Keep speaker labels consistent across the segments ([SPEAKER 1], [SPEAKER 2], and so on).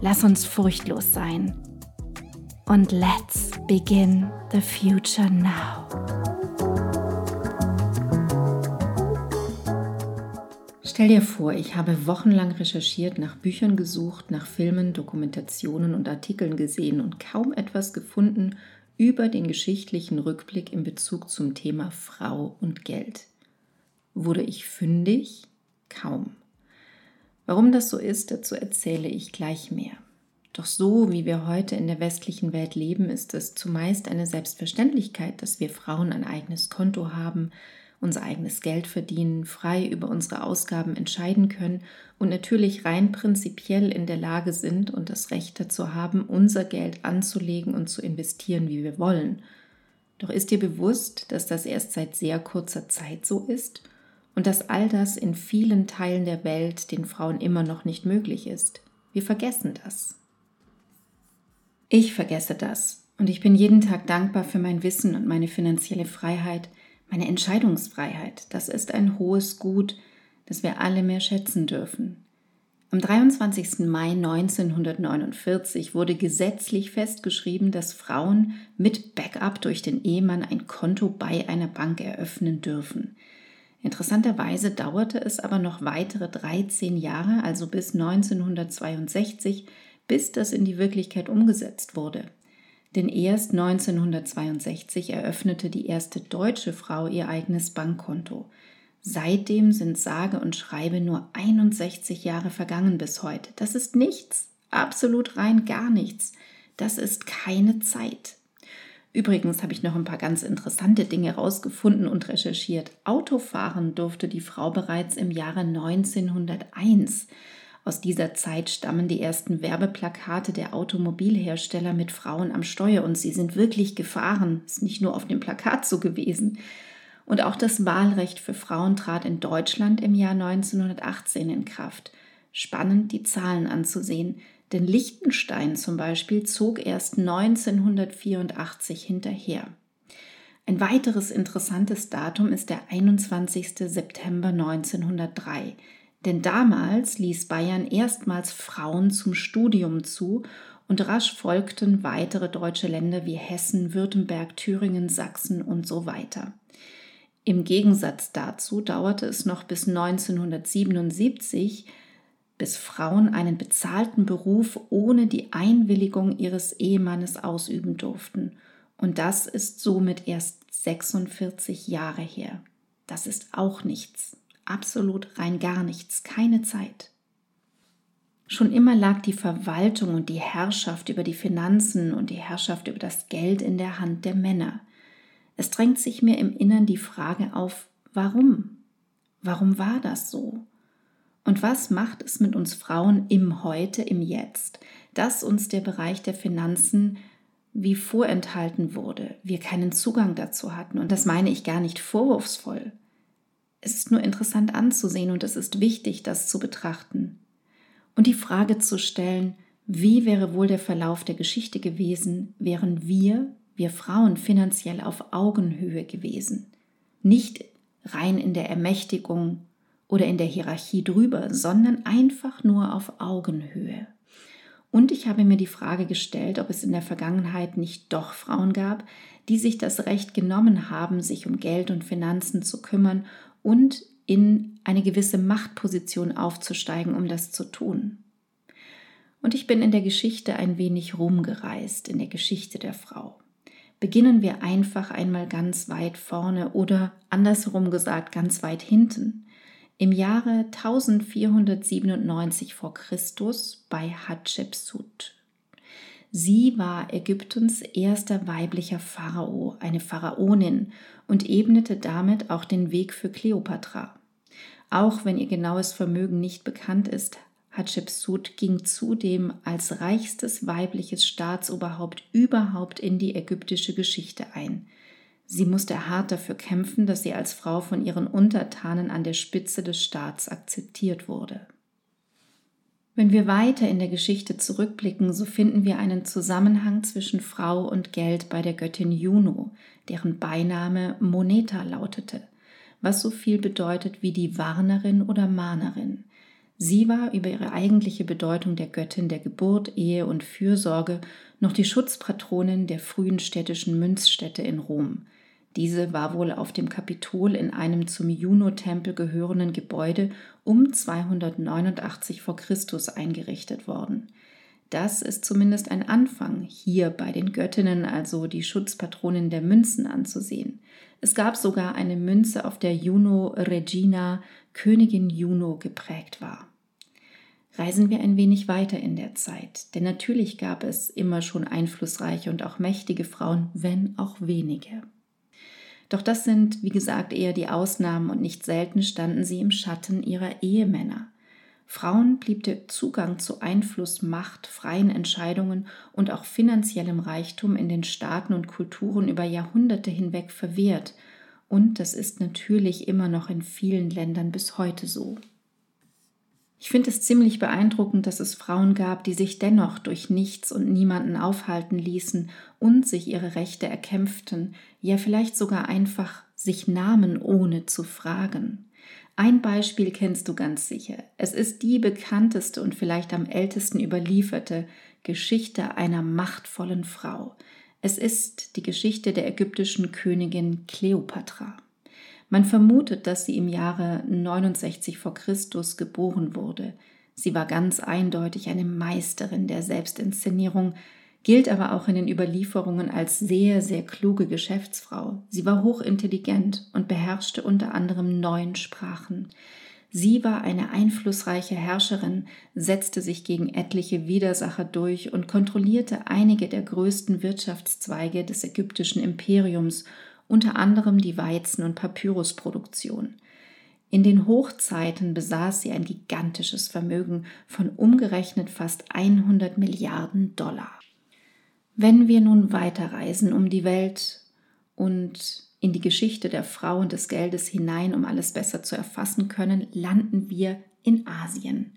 [SPEAKER 1] Lass uns furchtlos sein. Und let's begin the future now. Stell dir vor, ich habe wochenlang recherchiert, nach Büchern gesucht, nach Filmen, Dokumentationen und Artikeln gesehen und kaum etwas gefunden über den geschichtlichen Rückblick in Bezug zum Thema Frau und Geld. Wurde ich fündig? Kaum. Warum das so ist, dazu erzähle ich gleich mehr. Doch so wie wir heute in der westlichen Welt leben, ist es zumeist eine Selbstverständlichkeit, dass wir Frauen ein eigenes Konto haben, unser eigenes Geld verdienen, frei über unsere Ausgaben entscheiden können und natürlich rein prinzipiell in der Lage sind und das Recht dazu haben, unser Geld anzulegen und zu investieren, wie wir wollen. Doch ist dir bewusst, dass das erst seit sehr kurzer Zeit so ist und dass all das in vielen Teilen der Welt den Frauen immer noch nicht möglich ist. Wir vergessen das. Ich vergesse das und ich bin jeden Tag dankbar für mein Wissen und meine finanzielle Freiheit, meine Entscheidungsfreiheit. Das ist ein hohes Gut, das wir alle mehr schätzen dürfen. Am 23. Mai 1949 wurde gesetzlich festgeschrieben, dass Frauen mit Backup durch den Ehemann ein Konto bei einer Bank eröffnen dürfen. Interessanterweise dauerte es aber noch weitere 13 Jahre, also bis 1962, bis das in die Wirklichkeit umgesetzt wurde. Denn erst 1962 eröffnete die erste deutsche Frau ihr eigenes Bankkonto. Seitdem sind sage und schreibe nur 61 Jahre vergangen bis heute. Das ist nichts, absolut rein gar nichts. Das ist keine Zeit. Übrigens habe ich noch ein paar ganz interessante Dinge herausgefunden und recherchiert. Autofahren durfte die Frau bereits im Jahre 1901. Aus dieser Zeit stammen die ersten Werbeplakate der Automobilhersteller mit Frauen am Steuer und sie sind wirklich gefahren. Ist nicht nur auf dem Plakat so gewesen. Und auch das Wahlrecht für Frauen trat in Deutschland im Jahr 1918 in Kraft. Spannend, die Zahlen anzusehen. Denn Liechtenstein zum Beispiel zog erst 1984 hinterher. Ein weiteres interessantes Datum ist der 21. September 1903, denn damals ließ Bayern erstmals Frauen zum Studium zu und rasch folgten weitere deutsche Länder wie Hessen, Württemberg, Thüringen, Sachsen und so weiter. Im Gegensatz dazu dauerte es noch bis 1977, bis Frauen einen bezahlten Beruf ohne die Einwilligung ihres Ehemannes ausüben durften. Und das ist somit erst 46 Jahre her. Das ist auch nichts. Absolut rein gar nichts. Keine Zeit. Schon immer lag die Verwaltung und die Herrschaft über die Finanzen und die Herrschaft über das Geld in der Hand der Männer. Es drängt sich mir im Innern die Frage auf, warum? Warum war das so? Und was macht es mit uns Frauen im Heute, im Jetzt, dass uns der Bereich der Finanzen wie vorenthalten wurde, wir keinen Zugang dazu hatten. Und das meine ich gar nicht vorwurfsvoll. Es ist nur interessant anzusehen und es ist wichtig, das zu betrachten. Und die Frage zu stellen, wie wäre wohl der Verlauf der Geschichte gewesen, wären wir, wir Frauen, finanziell auf Augenhöhe gewesen. Nicht rein in der Ermächtigung oder in der Hierarchie drüber, sondern einfach nur auf Augenhöhe. Und ich habe mir die Frage gestellt, ob es in der Vergangenheit nicht doch Frauen gab, die sich das Recht genommen haben, sich um Geld und Finanzen zu kümmern und in eine gewisse Machtposition aufzusteigen, um das zu tun. und ich bin in der Geschichte ein wenig rumgereist, in der Geschichte der Frau. Beginnen wir einfach einmal ganz weit vorne oder andersherum gesagt ganz weit hinten. Im Jahre 1497 vor Christus bei Hatschepsut. Sie war Ägyptens erster weiblicher Pharao, eine Pharaonin und ebnete damit auch den Weg für Kleopatra. Auch wenn ihr genaues Vermögen nicht bekannt ist, Hatschepsut ging zudem als reichstes weibliches Staatsoberhaupt überhaupt in die ägyptische Geschichte ein. Sie musste hart dafür kämpfen, dass sie als Frau von ihren Untertanen an der Spitze des Staats akzeptiert wurde. Wenn wir weiter in der Geschichte zurückblicken, so finden wir einen Zusammenhang zwischen Frau und Geld bei der Göttin Juno, deren Beiname Moneta lautete, was so viel bedeutet wie die Warnerin oder Mahnerin. Sie war über ihre eigentliche Bedeutung der Göttin der Geburt, Ehe und Fürsorge noch die Schutzpatronin der frühen städtischen Münzstädte in Rom. Diese war wohl auf dem Kapitol in einem zum Juno-Tempel gehörenden Gebäude um 289 v. Chr. eingerichtet worden. Das ist zumindest ein Anfang, hier bei den Göttinnen, also die Schutzpatronin der Münzen, anzusehen. Es gab sogar eine Münze, auf der Juno Regina, Königin Juno, geprägt war. Reisen wir ein wenig weiter in der Zeit, denn natürlich gab es immer schon einflussreiche und auch mächtige Frauen, wenn auch wenige. Doch das sind, wie gesagt, eher die Ausnahmen und nicht selten standen sie im Schatten ihrer Ehemänner. Frauen blieb der Zugang zu Einfluss, Macht, freien Entscheidungen und auch finanziellem Reichtum in den Staaten und Kulturen über Jahrhunderte hinweg verwehrt, und das ist natürlich immer noch in vielen Ländern bis heute so. Ich finde es ziemlich beeindruckend, dass es Frauen gab, die sich dennoch durch nichts und niemanden aufhalten ließen und sich ihre Rechte erkämpften, ja vielleicht sogar einfach sich nahmen, ohne zu fragen. Ein Beispiel kennst du ganz sicher. Es ist die bekannteste und vielleicht am ältesten überlieferte Geschichte einer machtvollen Frau. Es ist die Geschichte der ägyptischen Königin Kleopatra. Man vermutet, dass sie im Jahre 69 vor Christus geboren wurde. Sie war ganz eindeutig eine Meisterin der Selbstinszenierung, gilt aber auch in den Überlieferungen als sehr, sehr kluge Geschäftsfrau. Sie war hochintelligent und beherrschte unter anderem neun Sprachen. Sie war eine einflussreiche Herrscherin, setzte sich gegen etliche Widersacher durch und kontrollierte einige der größten Wirtschaftszweige des ägyptischen Imperiums, unter anderem die Weizen- und Papyrusproduktion. In den Hochzeiten besaß sie ein gigantisches Vermögen von umgerechnet fast 100 Milliarden Dollar. Wenn wir nun weiterreisen um die Welt und in die Geschichte der Frau und des Geldes hinein, um alles besser zu erfassen können, landen wir in Asien.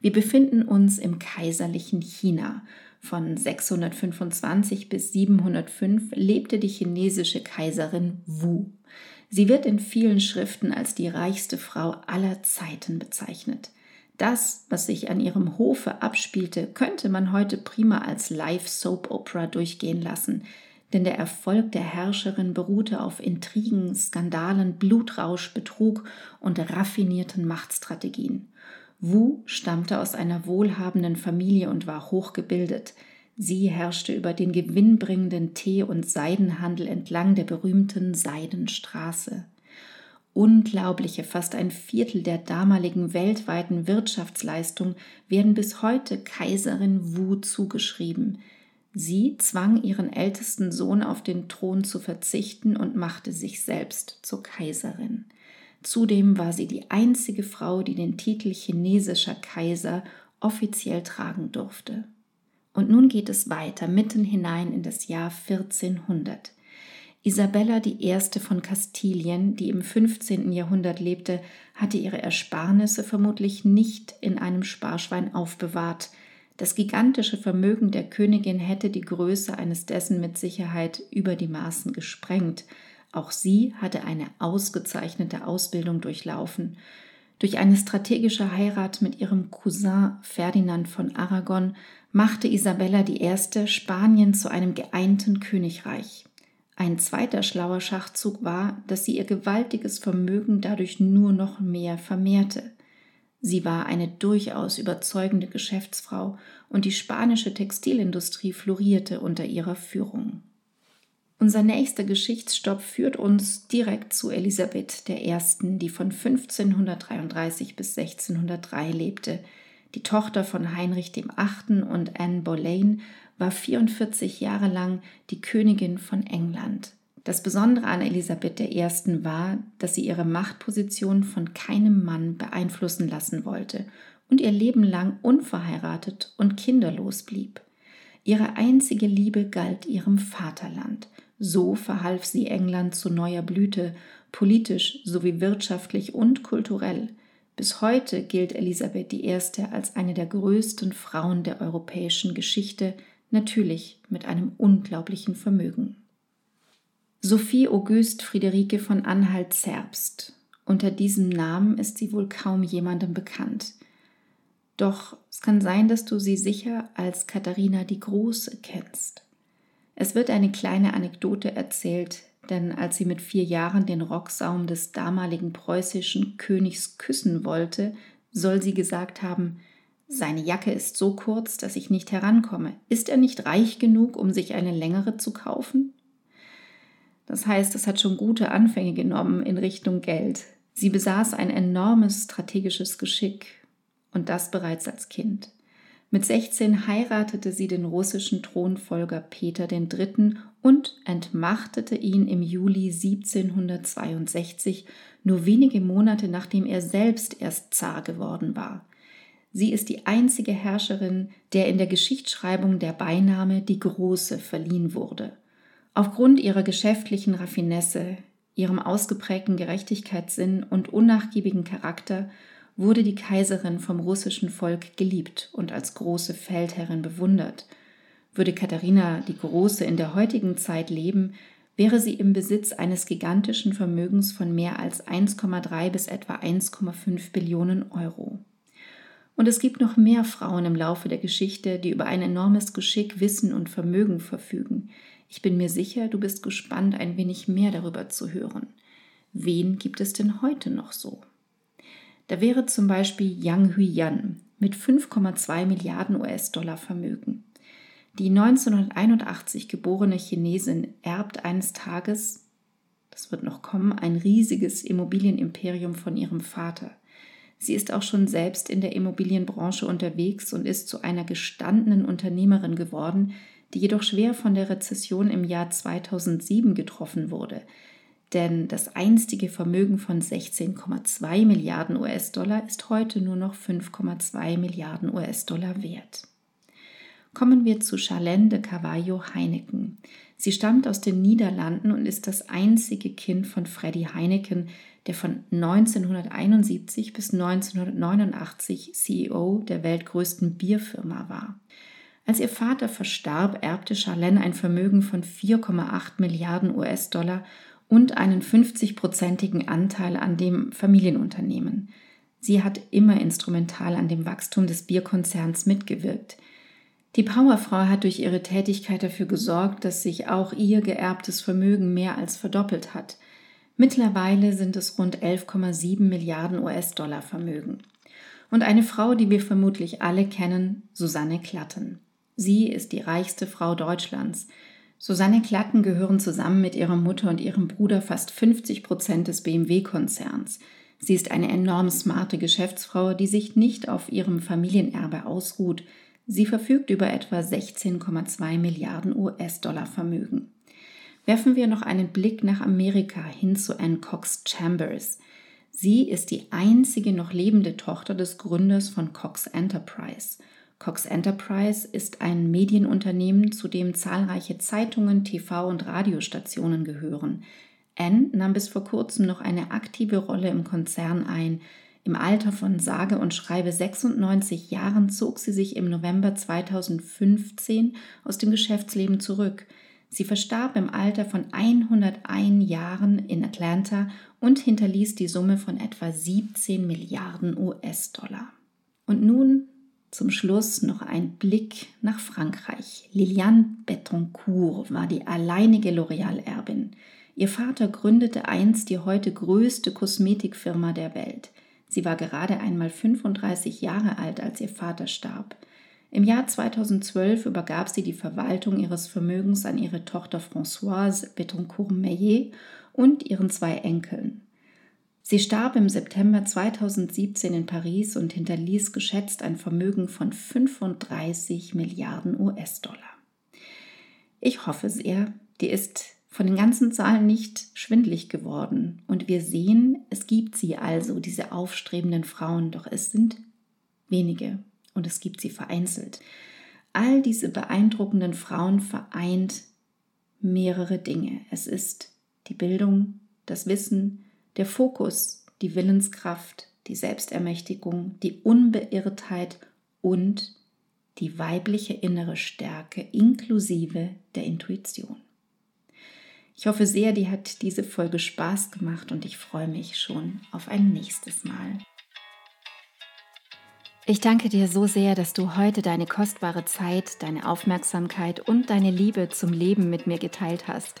[SPEAKER 1] Wir befinden uns im kaiserlichen China. Von 625 bis 705 lebte die chinesische Kaiserin Wu. Sie wird in vielen Schriften als die reichste Frau aller Zeiten bezeichnet. Das, was sich an ihrem Hofe abspielte, könnte man heute prima als Live-Soap-Opera durchgehen lassen, denn der Erfolg der Herrscherin beruhte auf Intrigen, Skandalen, Blutrausch, Betrug und raffinierten Machtstrategien. Wu stammte aus einer wohlhabenden Familie und war hochgebildet. Sie herrschte über den gewinnbringenden Tee- und Seidenhandel entlang der berühmten Seidenstraße unglaubliche fast ein Viertel der damaligen weltweiten Wirtschaftsleistung werden bis heute Kaiserin Wu zugeschrieben. Sie zwang ihren ältesten Sohn auf den Thron zu verzichten und machte sich selbst zur Kaiserin. Zudem war sie die einzige Frau, die den Titel chinesischer Kaiser offiziell tragen durfte. Und nun geht es weiter, mitten hinein in das Jahr 1400. Isabella I. von Kastilien, die im 15. Jahrhundert lebte, hatte ihre Ersparnisse vermutlich nicht in einem Sparschwein aufbewahrt. Das gigantische Vermögen der Königin hätte die Größe eines dessen mit Sicherheit über die Maßen gesprengt. Auch sie hatte eine ausgezeichnete Ausbildung durchlaufen. Durch eine strategische Heirat mit ihrem Cousin Ferdinand von Aragon machte Isabella I. Spanien zu einem geeinten Königreich. Ein zweiter schlauer Schachzug war, dass sie ihr gewaltiges Vermögen dadurch nur noch mehr vermehrte. Sie war eine durchaus überzeugende Geschäftsfrau und die spanische Textilindustrie florierte unter ihrer Führung. Unser nächster Geschichtsstopp führt uns direkt zu Elisabeth I., die von 1533 bis 1603 lebte. Die Tochter von Heinrich VIII. und Anne Boleyn war 44 Jahre lang die Königin von England. Das Besondere an Elisabeth I. war, dass sie ihre Machtposition von keinem Mann beeinflussen lassen wollte und ihr Leben lang unverheiratet und kinderlos blieb. Ihre einzige Liebe galt ihrem Vaterland – so verhalf sie England zu neuer Blüte, politisch sowie wirtschaftlich und kulturell. Bis heute gilt Elisabeth I. als eine der größten Frauen der europäischen Geschichte, natürlich mit einem unglaublichen Vermögen. Sophie Auguste Friederike von Anhalt-Zerbst. Unter diesem Namen ist sie wohl kaum jemandem bekannt. Doch es kann sein, dass du sie sicher als Katharina die Große kennst. Es wird eine kleine Anekdote erzählt, denn als sie mit vier Jahren den Rocksaum des damaligen preußischen Königs küssen wollte, soll sie gesagt haben, seine Jacke ist so kurz, dass ich nicht herankomme. Ist er nicht reich genug, um sich eine längere zu kaufen? Das heißt, es hat schon gute Anfänge genommen in Richtung Geld. Sie besaß ein enormes strategisches Geschick und das bereits als Kind. Mit 16 heiratete sie den russischen Thronfolger Peter III. und entmachtete ihn im Juli 1762, nur wenige Monate nachdem er selbst erst Zar geworden war. Sie ist die einzige Herrscherin, der in der Geschichtsschreibung der Beiname die Große verliehen wurde. Aufgrund ihrer geschäftlichen Raffinesse, ihrem ausgeprägten Gerechtigkeitssinn und unnachgiebigen Charakter wurde die Kaiserin vom russischen Volk geliebt und als große Feldherrin bewundert. Würde Katharina die Große in der heutigen Zeit leben, wäre sie im Besitz eines gigantischen Vermögens von mehr als 1,3 bis etwa 1,5 Billionen Euro. Und es gibt noch mehr Frauen im Laufe der Geschichte, die über ein enormes Geschick, Wissen und Vermögen verfügen. Ich bin mir sicher, du bist gespannt, ein wenig mehr darüber zu hören. Wen gibt es denn heute noch so? Da wäre zum Beispiel Yang Huiyan mit 5,2 Milliarden US-Dollar Vermögen. Die 1981 geborene Chinesin erbt eines Tages, das wird noch kommen, ein riesiges Immobilienimperium von ihrem Vater. Sie ist auch schon selbst in der Immobilienbranche unterwegs und ist zu einer gestandenen Unternehmerin geworden, die jedoch schwer von der Rezession im Jahr 2007 getroffen wurde denn das einstige Vermögen von 16,2 Milliarden US-Dollar ist heute nur noch 5,2 Milliarden US-Dollar wert. Kommen wir zu Charlene de Cavallo Heineken. Sie stammt aus den Niederlanden und ist das einzige Kind von Freddy Heineken, der von 1971 bis 1989 CEO der weltgrößten Bierfirma war. Als ihr Vater verstarb, erbte Charlene ein Vermögen von 4,8 Milliarden US-Dollar und einen 50-prozentigen Anteil an dem Familienunternehmen. Sie hat immer instrumental an dem Wachstum des Bierkonzerns mitgewirkt. Die Powerfrau hat durch ihre Tätigkeit dafür gesorgt, dass sich auch ihr geerbtes Vermögen mehr als verdoppelt hat. Mittlerweile sind es rund 11,7 Milliarden US-Dollar Vermögen. Und eine Frau, die wir vermutlich alle kennen, Susanne Klatten. Sie ist die reichste Frau Deutschlands. Susanne Klatten gehören zusammen mit ihrer Mutter und ihrem Bruder fast 50 Prozent des BMW-Konzerns. Sie ist eine enorm smarte Geschäftsfrau, die sich nicht auf ihrem Familienerbe ausruht. Sie verfügt über etwa 16,2 Milliarden US-Dollar Vermögen. Werfen wir noch einen Blick nach Amerika hin zu Anne Cox Chambers. Sie ist die einzige noch lebende Tochter des Gründers von Cox Enterprise. Cox Enterprise ist ein Medienunternehmen, zu dem zahlreiche Zeitungen, TV- und Radiostationen gehören. Anne nahm bis vor kurzem noch eine aktive Rolle im Konzern ein. Im Alter von sage und schreibe 96 Jahren zog sie sich im November 2015 aus dem Geschäftsleben zurück. Sie verstarb im Alter von 101 Jahren in Atlanta und hinterließ die Summe von etwa 17 Milliarden US-Dollar. Und nun zum Schluss noch ein Blick nach Frankreich. Liliane Bettencourt war die alleinige L'Oréal-Erbin. Ihr Vater gründete einst die heute größte Kosmetikfirma der Welt. Sie war gerade einmal 35 Jahre alt, als ihr Vater starb. Im Jahr 2012 übergab sie die Verwaltung ihres Vermögens an ihre Tochter Françoise Betancourt-Meillet und ihren zwei Enkeln. Sie starb im September 2017 in Paris und hinterließ geschätzt ein Vermögen von 35 Milliarden US-Dollar. Ich hoffe sehr, dir ist von den ganzen Zahlen nicht schwindlig geworden und wir sehen, es gibt sie also, diese aufstrebenden Frauen, doch es sind wenige und es gibt sie vereinzelt. All diese beeindruckenden Frauen vereint mehrere Dinge. Es ist die Bildung, das Wissen, der Fokus, die Willenskraft, die Selbstermächtigung, die Unbeirrtheit und die weibliche innere Stärke inklusive der Intuition. Ich hoffe sehr, dir hat diese Folge Spaß gemacht und ich freue mich schon auf ein nächstes Mal. Ich danke dir so sehr, dass du heute deine kostbare Zeit, deine Aufmerksamkeit und deine Liebe zum Leben mit mir geteilt hast.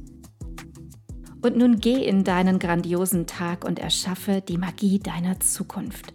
[SPEAKER 1] Und nun geh in deinen grandiosen Tag und erschaffe die Magie deiner Zukunft.